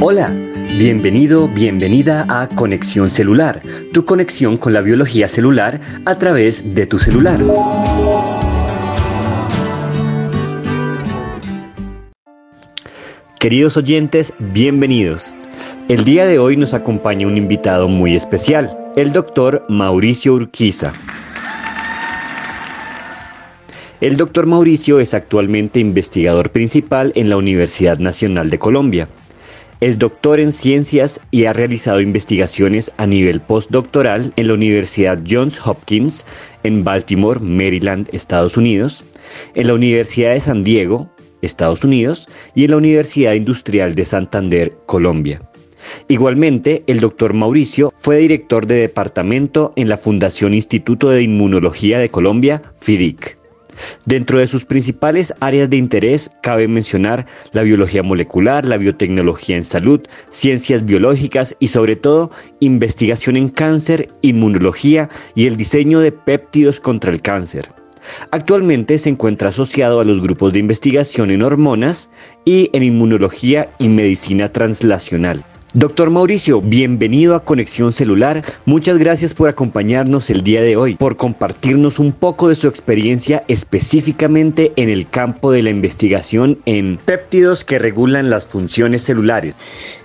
Hola, bienvenido, bienvenida a Conexión Celular, tu conexión con la biología celular a través de tu celular. Queridos oyentes, bienvenidos. El día de hoy nos acompaña un invitado muy especial, el doctor Mauricio Urquiza. El doctor Mauricio es actualmente investigador principal en la Universidad Nacional de Colombia. Es doctor en ciencias y ha realizado investigaciones a nivel postdoctoral en la Universidad Johns Hopkins en Baltimore, Maryland, Estados Unidos, en la Universidad de San Diego, Estados Unidos, y en la Universidad Industrial de Santander, Colombia. Igualmente, el doctor Mauricio fue director de departamento en la Fundación Instituto de Inmunología de Colombia, FIDIC. Dentro de sus principales áreas de interés cabe mencionar la biología molecular, la biotecnología en salud, ciencias biológicas y sobre todo investigación en cáncer, inmunología y el diseño de péptidos contra el cáncer. Actualmente se encuentra asociado a los grupos de investigación en hormonas y en inmunología y medicina translacional. Doctor Mauricio, bienvenido a Conexión Celular. Muchas gracias por acompañarnos el día de hoy, por compartirnos un poco de su experiencia específicamente en el campo de la investigación en péptidos que regulan las funciones celulares.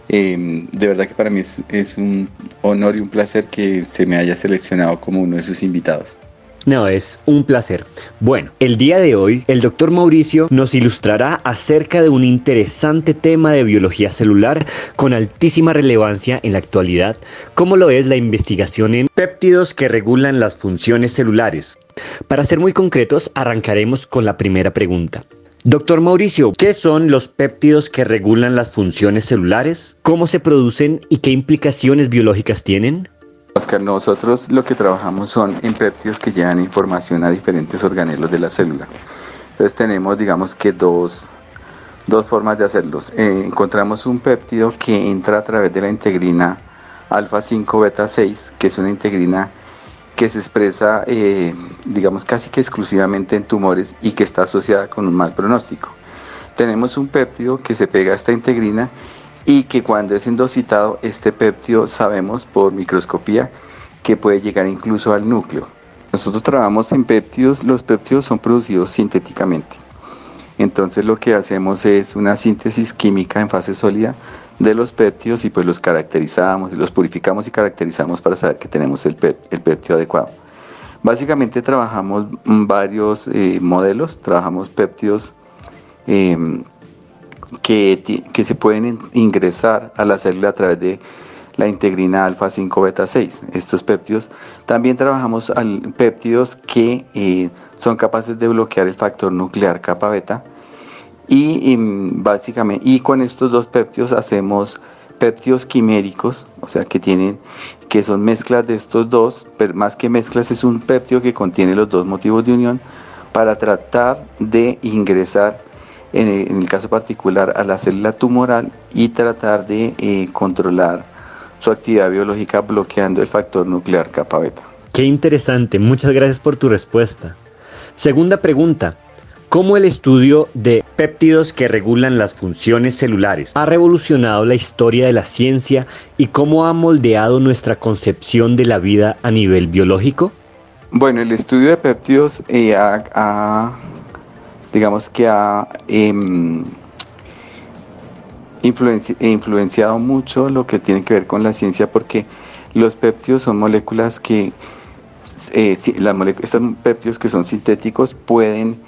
Eh, de verdad que para mí es un honor y un placer que se me haya seleccionado como uno de sus invitados. No, es un placer. Bueno, el día de hoy el doctor Mauricio nos ilustrará acerca de un interesante tema de biología celular con altísima relevancia en la actualidad, como lo es la investigación en péptidos que regulan las funciones celulares. Para ser muy concretos, arrancaremos con la primera pregunta. Doctor Mauricio, ¿qué son los péptidos que regulan las funciones celulares? ¿Cómo se producen y qué implicaciones biológicas tienen? Nosotros lo que trabajamos son en péptidos que llevan información a diferentes organelos de la célula. Entonces tenemos, digamos que dos, dos formas de hacerlos. Eh, encontramos un péptido que entra a través de la integrina alfa 5 beta 6, que es una integrina que se expresa, eh, digamos, casi que exclusivamente en tumores y que está asociada con un mal pronóstico. Tenemos un péptido que se pega a esta integrina y que cuando es endocitado este péptido sabemos por microscopía que puede llegar incluso al núcleo. Nosotros trabajamos en péptidos, los péptidos son producidos sintéticamente. Entonces lo que hacemos es una síntesis química en fase sólida de los péptidos y pues los caracterizamos los purificamos y caracterizamos para saber que tenemos el, el péptido adecuado. Básicamente trabajamos varios eh, modelos, trabajamos péptidos eh, que, se pueden ingresar a la célula a través de la integrina alfa 5 beta 6. Estos péptidos también trabajamos péptidos que eh, son capaces de bloquear el factor nuclear kappa beta y, básicamente y con estos dos péptidos hacemos péptidos quiméricos, o sea que tienen que son mezclas de estos dos, pero más que mezclas es un péptido que contiene los dos motivos de unión para tratar de ingresar en el, caso particular a la célula tumoral y tratar de eh, controlar su actividad biológica bloqueando el factor nuclear kappa beta. Qué interesante, muchas gracias por tu respuesta. Segunda pregunta, ¿cómo el estudio de péptidos que regulan las funciones celulares ha revolucionado la historia de la ciencia y cómo ha moldeado nuestra concepción de la vida a nivel biológico? Bueno, el estudio de péptidos eh, ha digamos que ha em, influenciado mucho lo que tiene que ver con la ciencia porque los péptidos son moléculas que, eh, estos péptidos que son sintéticos pueden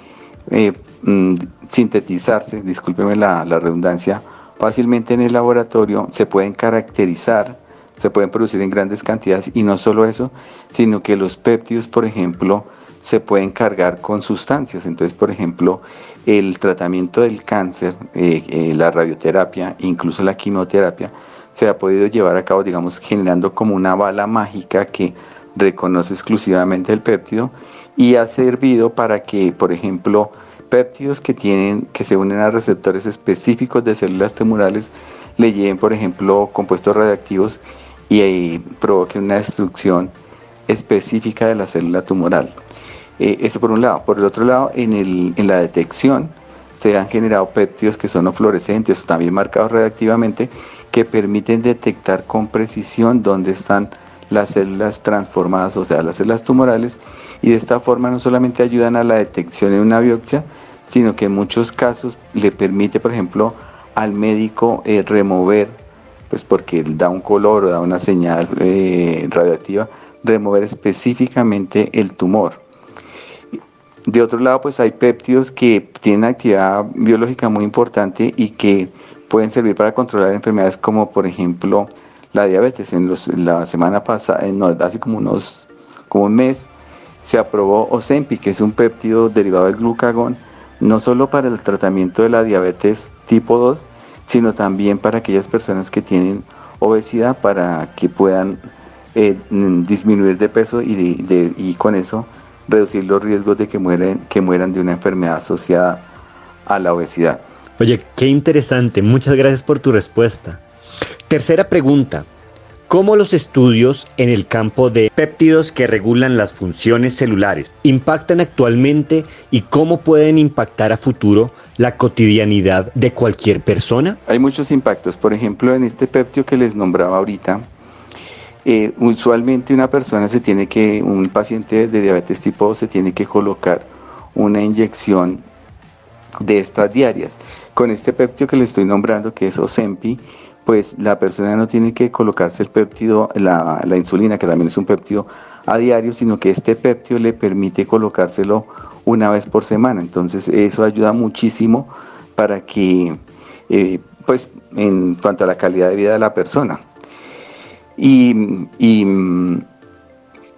eh, mm, sintetizarse, discúlpeme la, la redundancia, fácilmente en el laboratorio, se pueden caracterizar, se pueden producir en grandes cantidades y no solo eso, sino que los péptidos, por ejemplo, se pueden cargar con sustancias. Entonces, por ejemplo, el tratamiento del cáncer, eh, eh, la radioterapia, incluso la quimioterapia, se ha podido llevar a cabo, digamos, generando como una bala mágica que reconoce exclusivamente el péptido y ha servido para que, por ejemplo, péptidos que tienen que se unen a receptores específicos de células tumorales le lleven, por ejemplo, compuestos radiactivos y, y provoquen una destrucción específica de la célula tumoral. Eh, eso por un lado. Por el otro lado, en, la detección se han generado péptidos que son fluorescentes también marcados radiactivamente que permiten detectar con precisión dónde están las células transformadas, o sea, las células tumorales, y de esta forma no solamente ayudan a la detección en una biopsia, sino que en muchos casos le permite, por ejemplo, al médico eh, remover, pues porque da un color o da una señal eh, radioactiva, remover específicamente el tumor. De otro lado, pues hay péptidos que tienen actividad biológica muy importante y que pueden servir para controlar enfermedades como por ejemplo la diabetes. En la semana pasada, hace como unos como un mes, se aprobó Ozempic, que es un péptido derivado del glucagón, no solo para el tratamiento de la diabetes tipo 2, sino también para aquellas personas que tienen obesidad para que puedan eh, disminuir de peso y con eso reducir los riesgos de que, mueren, que mueran de una enfermedad asociada a la obesidad. Oye, qué interesante. Muchas gracias por tu respuesta. Tercera pregunta. ¿Cómo los estudios en el campo de péptidos que regulan las funciones celulares impactan actualmente y cómo pueden impactar a futuro la cotidianidad de cualquier persona? Hay muchos impactos. Por ejemplo, en este péptido que les nombraba ahorita, eh, usualmente una persona se tiene que, un paciente de diabetes tipo 2 se tiene que colocar una inyección de estas diarias. Con este péptido que le estoy nombrando, que es Ozempi, pues la persona no tiene que colocarse el péptido, la, insulina, que también es un péptido a diario, sino que este péptido le permite colocárselo una vez por semana. Entonces eso ayuda muchísimo para que, eh, pues en cuanto a la calidad de vida de la persona. Y,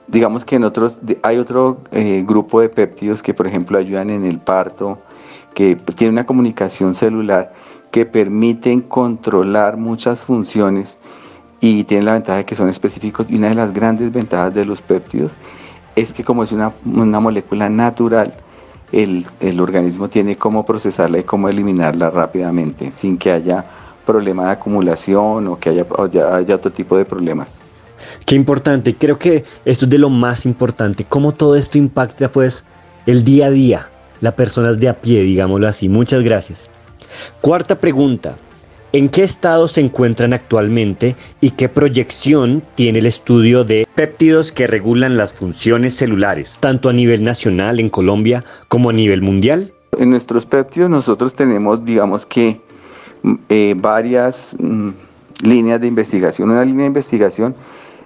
digamos que en otros, hay otro eh, grupo de péptidos que por ejemplo ayudan en el parto, que tienen una comunicación celular que permiten controlar muchas funciones y tienen la ventaja de que son específicos. Y una de las grandes ventajas de los péptidos es que como es una, molécula natural, el, organismo tiene cómo procesarla y cómo eliminarla rápidamente sin que haya problema de acumulación o que haya, haya otro tipo de problemas. Qué importante, creo que esto es de lo más importante, cómo todo esto impacta pues el día a día, las personas de a pie, digámoslo así. Muchas gracias. Cuarta pregunta. ¿En qué estado se encuentran actualmente y qué proyección tiene el estudio de péptidos que regulan las funciones celulares, tanto a nivel nacional en Colombia como a nivel mundial? En nuestros péptidos nosotros tenemos, digamos que, eh, varias mm, líneas de investigación. Una línea de investigación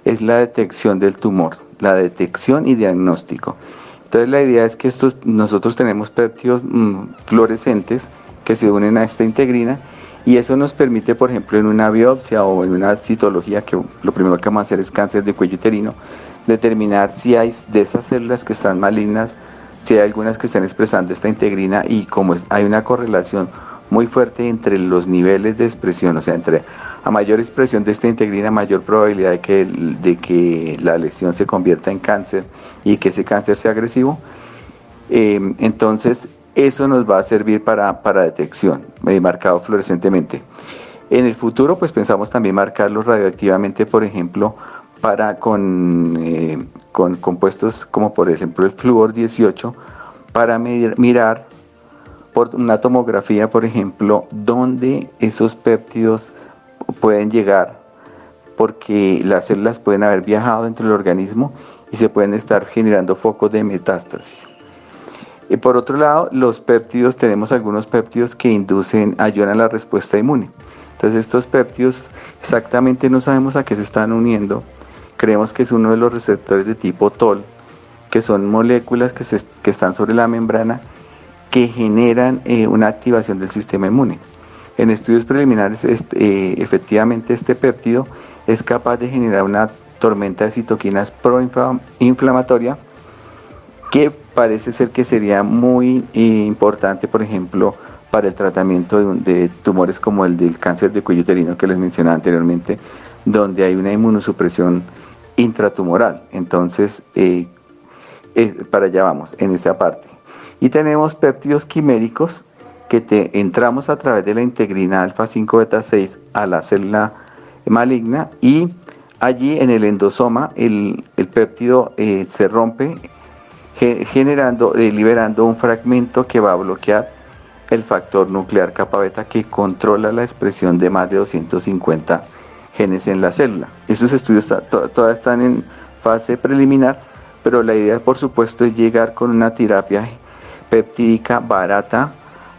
es la detección del tumor, la detección y diagnóstico. Entonces la idea es que estos, nosotros tenemos péptidos mm, fluorescentes que se unen a esta integrina y eso nos permite, por ejemplo, en una biopsia o en una citología, que lo primero que vamos a hacer es cáncer de cuello uterino, determinar si hay de esas células que están malignas, si hay algunas que están expresando esta integrina y como hay una correlación muy fuerte entre los niveles de expresión, o sea, entre a mayor expresión de esta integrina, mayor probabilidad de que, de que la lesión se convierta en cáncer y que ese cáncer sea agresivo. Eh, entonces, eso nos va a servir para, detección, eh, marcado fluorescentemente. En el futuro, pues pensamos también marcarlos radioactivamente, por ejemplo, para con, eh, con compuestos como por ejemplo el flúor 18, para mirar por una tomografía, por ejemplo, dónde esos péptidos pueden llegar, porque las células pueden haber viajado dentro del organismo y se pueden estar generando focos de metástasis. Y por otro lado, los péptidos, tenemos algunos péptidos que inducen, ayudan a la respuesta inmune. Entonces estos péptidos exactamente no sabemos a qué se están uniendo. Creemos que es uno de los receptores de tipo TOL, que son moléculas que, que están sobre la membrana que generan eh, una activación del sistema inmune. En estudios preliminares, este, eh, efectivamente este péptido es capaz de generar una tormenta de citoquinas proinflamatoria que parece ser que sería muy eh, importante, por ejemplo, para el tratamiento de, tumores como el del cáncer de cuello uterino que les mencionaba anteriormente, donde hay una inmunosupresión intratumoral. Entonces, para allá vamos, en esa parte. Y tenemos péptidos quiméricos que te entramos a través de la integrina alfa 5 beta 6 a la célula maligna y allí en el endosoma el, péptido eh, se rompe generando, eh, liberando un fragmento que va a bloquear el factor nuclear kappa beta que controla la expresión de más de 250 genes en la célula. Esos estudios todavía están en fase preliminar, pero la idea por supuesto es llegar con una terapia peptídica barata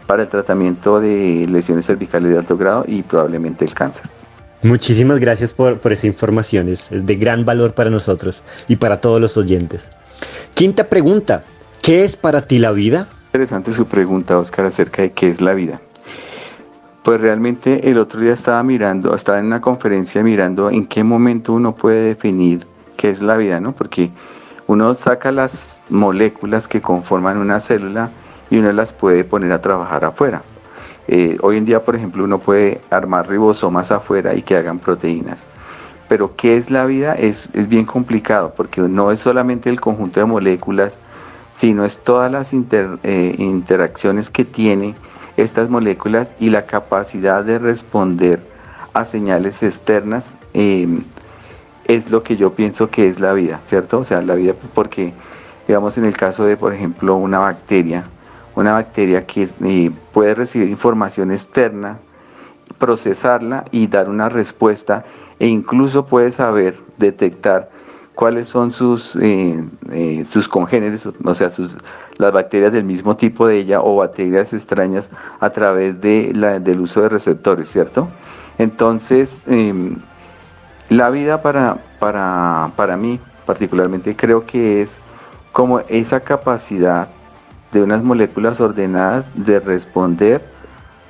para el tratamiento de lesiones cervicales de alto grado y probablemente el cáncer. Muchísimas gracias por, por esa información, es, es de gran valor para nosotros y para todos los oyentes. Quinta pregunta, ¿qué es para ti la vida? Interesante su pregunta, Oscar, acerca de qué es la vida. Pues realmente el otro día estaba mirando, estaba en una conferencia mirando en qué momento uno puede definir qué es la vida, ¿no? Porque uno saca las moléculas que conforman una célula y uno las puede poner a trabajar afuera. Eh, hoy en día, por ejemplo, uno puede armar ribosomas afuera y que hagan proteínas. Pero ¿qué es la vida? Es, es bien complicado porque no es solamente el conjunto de moléculas, sino es todas las eh, interacciones que tiene estas moléculas y la capacidad de responder a señales externas em, es lo que yo pienso que es la vida, ¿cierto? O sea, la vida porque, digamos, en el caso de, por ejemplo, una bacteria, una bacteria que eh, puede recibir información externa, procesarla y dar una respuesta e incluso puede saber detectar cuáles son sus, eh, eh, sus congéneres, o sea, sus, las bacterias del mismo tipo de ella o bacterias extrañas a través de la, del uso de receptores, ¿cierto? Entonces, em, la vida para, para, para mí particularmente creo que es como esa capacidad de unas moléculas ordenadas de responder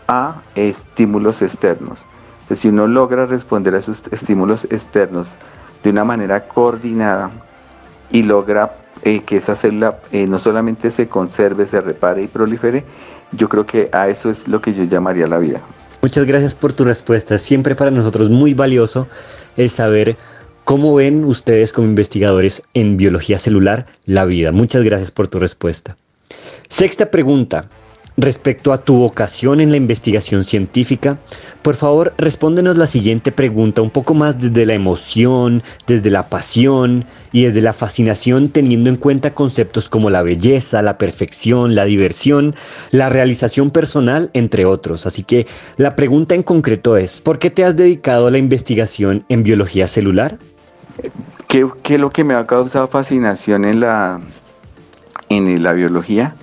a estímulos externos. Entonces, si uno logra responder a esos estímulos externos de una manera coordinada y logra eh, que esa célula eh, no solamente se conserve, se repare y prolifere, yo creo que a eso es lo que yo llamaría la vida. Muchas gracias por tu respuesta. Siempre para nosotros muy valioso el saber cómo ven ustedes como investigadores en biología celular la vida. Muchas gracias por tu respuesta. Sexta pregunta. Respecto a tu vocación en la investigación científica, por favor respóndenos la siguiente pregunta un poco más desde la emoción, desde la pasión y desde la fascinación teniendo en cuenta conceptos como la belleza, la perfección, la diversión, la realización personal, entre otros. Así que la pregunta en concreto es, ¿por qué te has dedicado a la investigación en biología celular? ¿Qué, es lo que me ha causado fascinación en la, en la biología?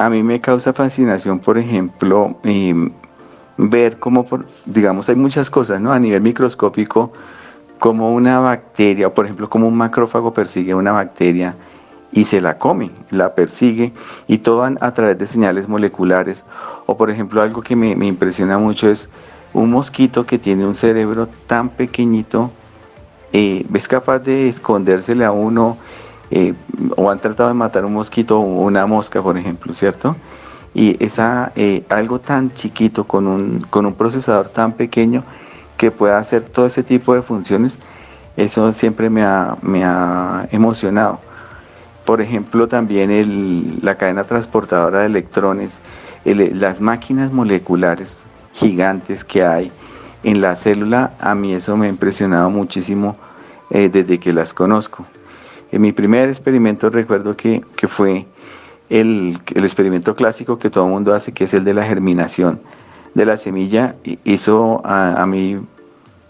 A mí me causa fascinación, por ejemplo, em, ver cómo, digamos, hay muchas cosas, ¿no? A nivel microscópico, como una bacteria, por ejemplo, como un macrófago persigue una bacteria y se la come, la persigue y todo a través de señales moleculares. O por ejemplo, algo que me, me impresiona mucho es un mosquito que tiene un cerebro tan pequeñito, eh, es capaz de escondérsele a uno eh, o han tratado de matar un mosquito o una mosca, por ejemplo, ¿cierto? Y esa, eh, algo tan chiquito con un, con un procesador tan pequeño que pueda hacer todo ese tipo de funciones, eso siempre me ha, me ha emocionado. Por ejemplo, también la cadena transportadora de electrones, las máquinas moleculares gigantes que hay en la célula, a mí eso me ha impresionado muchísimo eh, desde que las conozco. En mi primer experimento recuerdo que, fue el, experimento clásico que todo el mundo hace, que es el de la germinación de la semilla. Hizo a, mí,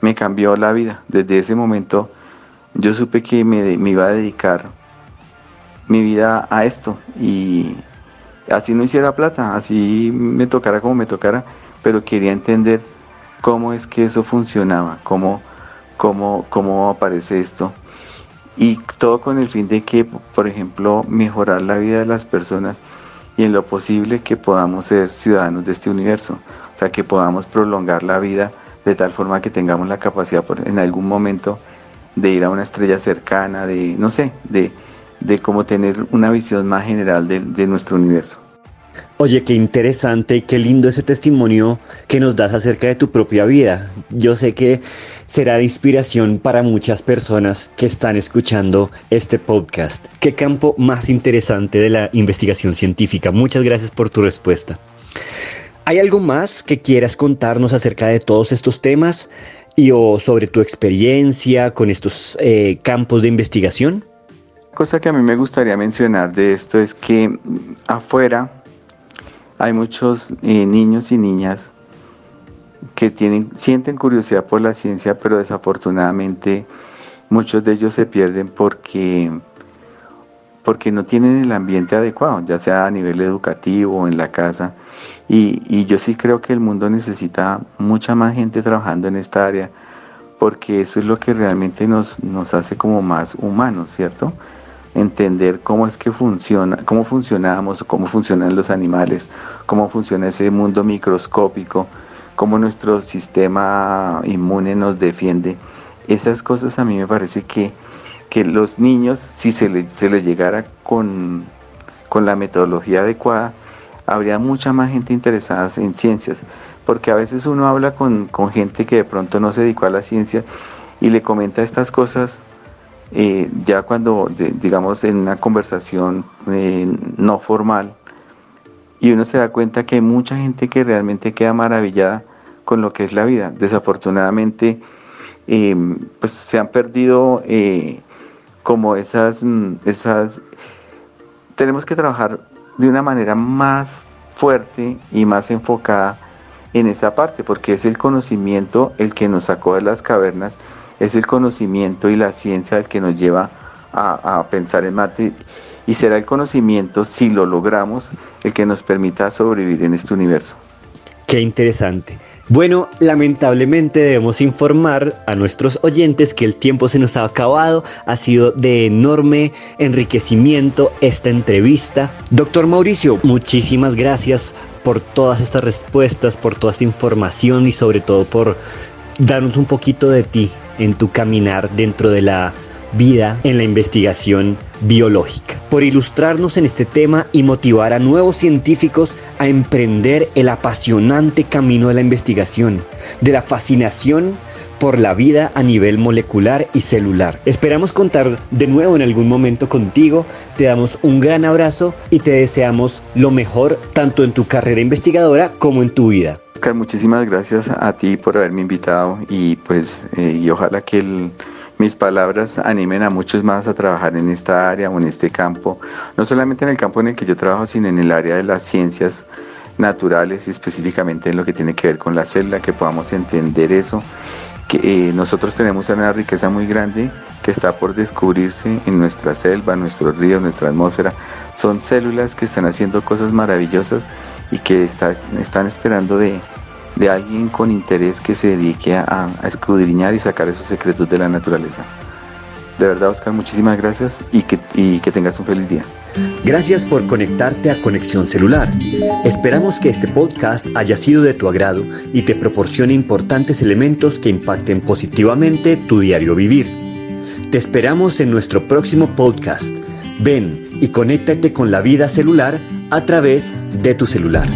me cambió la vida. Desde ese momento yo supe que me, me iba a dedicar mi vida a esto y así no hiciera plata, así me tocara como me tocara, pero quería entender cómo es que eso funcionaba, cómo, cómo, cómo aparece esto y todo con el fin de que, por ejemplo, mejorar la vida de las personas y en lo posible que podamos ser ciudadanos de este universo, o sea, que podamos prolongar la vida de tal forma que tengamos la capacidad en algún momento de ir a una estrella cercana, de, no sé, de, de cómo tener una visión más general de, de nuestro universo. Oye, qué interesante qué lindo ese testimonio que nos das acerca de tu propia vida. Yo sé que será de inspiración para muchas personas que están escuchando este podcast. Qué campo más interesante de la investigación científica. Muchas gracias por tu respuesta. ¿Hay algo más que quieras contarnos acerca de todos estos temas y o sobre tu experiencia con estos eh, campos de investigación? Cosa que a mí me gustaría mencionar de esto es que afuera hay muchos eh, niños y niñas que tienen, sienten curiosidad por la ciencia, pero desafortunadamente muchos de ellos se pierden porque, porque no tienen el ambiente adecuado, ya sea a nivel educativo o en la casa. Y, y yo sí creo que el mundo necesita mucha más gente trabajando en esta área, porque eso es lo que realmente nos, nos hace como más humanos, ¿cierto? entender cómo es que funciona, cómo funcionamos, cómo funcionan los animales, cómo funciona ese mundo microscópico, cómo nuestro sistema inmune nos defiende. Esas cosas a mí me parece que, que los niños, si se les, se les llegara con, con la metodología adecuada, habría mucha más gente interesada en ciencias, porque a veces uno habla con, con gente que de pronto no se dedicó a la ciencia y le comenta estas cosas eh, ya cuando, digamos, en una conversación eh, no formal, y uno se da cuenta que hay mucha gente que realmente queda maravillada con lo que es la vida. Desafortunadamente, eh, pues se han perdido como esas, mm, esas... Tenemos que trabajar de una manera más fuerte y más enfocada en esa parte, porque es el conocimiento el que nos sacó de las cavernas es el conocimiento y la ciencia el que nos lleva a, pensar en Marte y será el conocimiento, si lo logramos, el que nos permita sobrevivir en este universo. Qué interesante. Bueno, lamentablemente debemos informar a nuestros oyentes que el tiempo se nos ha acabado. Ha sido de enorme enriquecimiento esta entrevista. Doctor Mauricio, muchísimas gracias por todas estas respuestas, por toda esta información y sobre todo por darnos un poquito de ti en tu caminar dentro de la vida en la investigación biológica, por ilustrarnos en este tema y motivar a nuevos científicos a emprender el apasionante camino de la investigación, de la fascinación por la vida a nivel molecular y celular. Esperamos contar de nuevo en algún momento contigo, te damos un gran abrazo y te deseamos lo mejor tanto en tu carrera investigadora como en tu vida. Muchísimas gracias a ti por haberme invitado y pues eh, y ojalá que mis palabras animen a muchos más a trabajar en esta área o en este campo, no solamente en el campo en el que yo trabajo, sino en el área de las ciencias naturales y específicamente en lo que tiene que ver con la célula, que podamos entender eso, que eh, nosotros tenemos una riqueza muy grande que está por descubrirse en nuestra selva, nuestros ríos, nuestra atmósfera. Son células que están haciendo cosas maravillosas y que están esperando de, alguien con interés que se dedique a, escudriñar y sacar esos secretos de la naturaleza. De verdad, Oscar, muchísimas gracias y que, y que tengas un feliz día. Gracias por conectarte a Conexión Celular. Esperamos que este podcast haya sido de tu agrado y te proporcione importantes elementos que impacten positivamente tu diario vivir. Te esperamos en nuestro próximo podcast. Ven y conéctate con la vida celular a través de tu celular.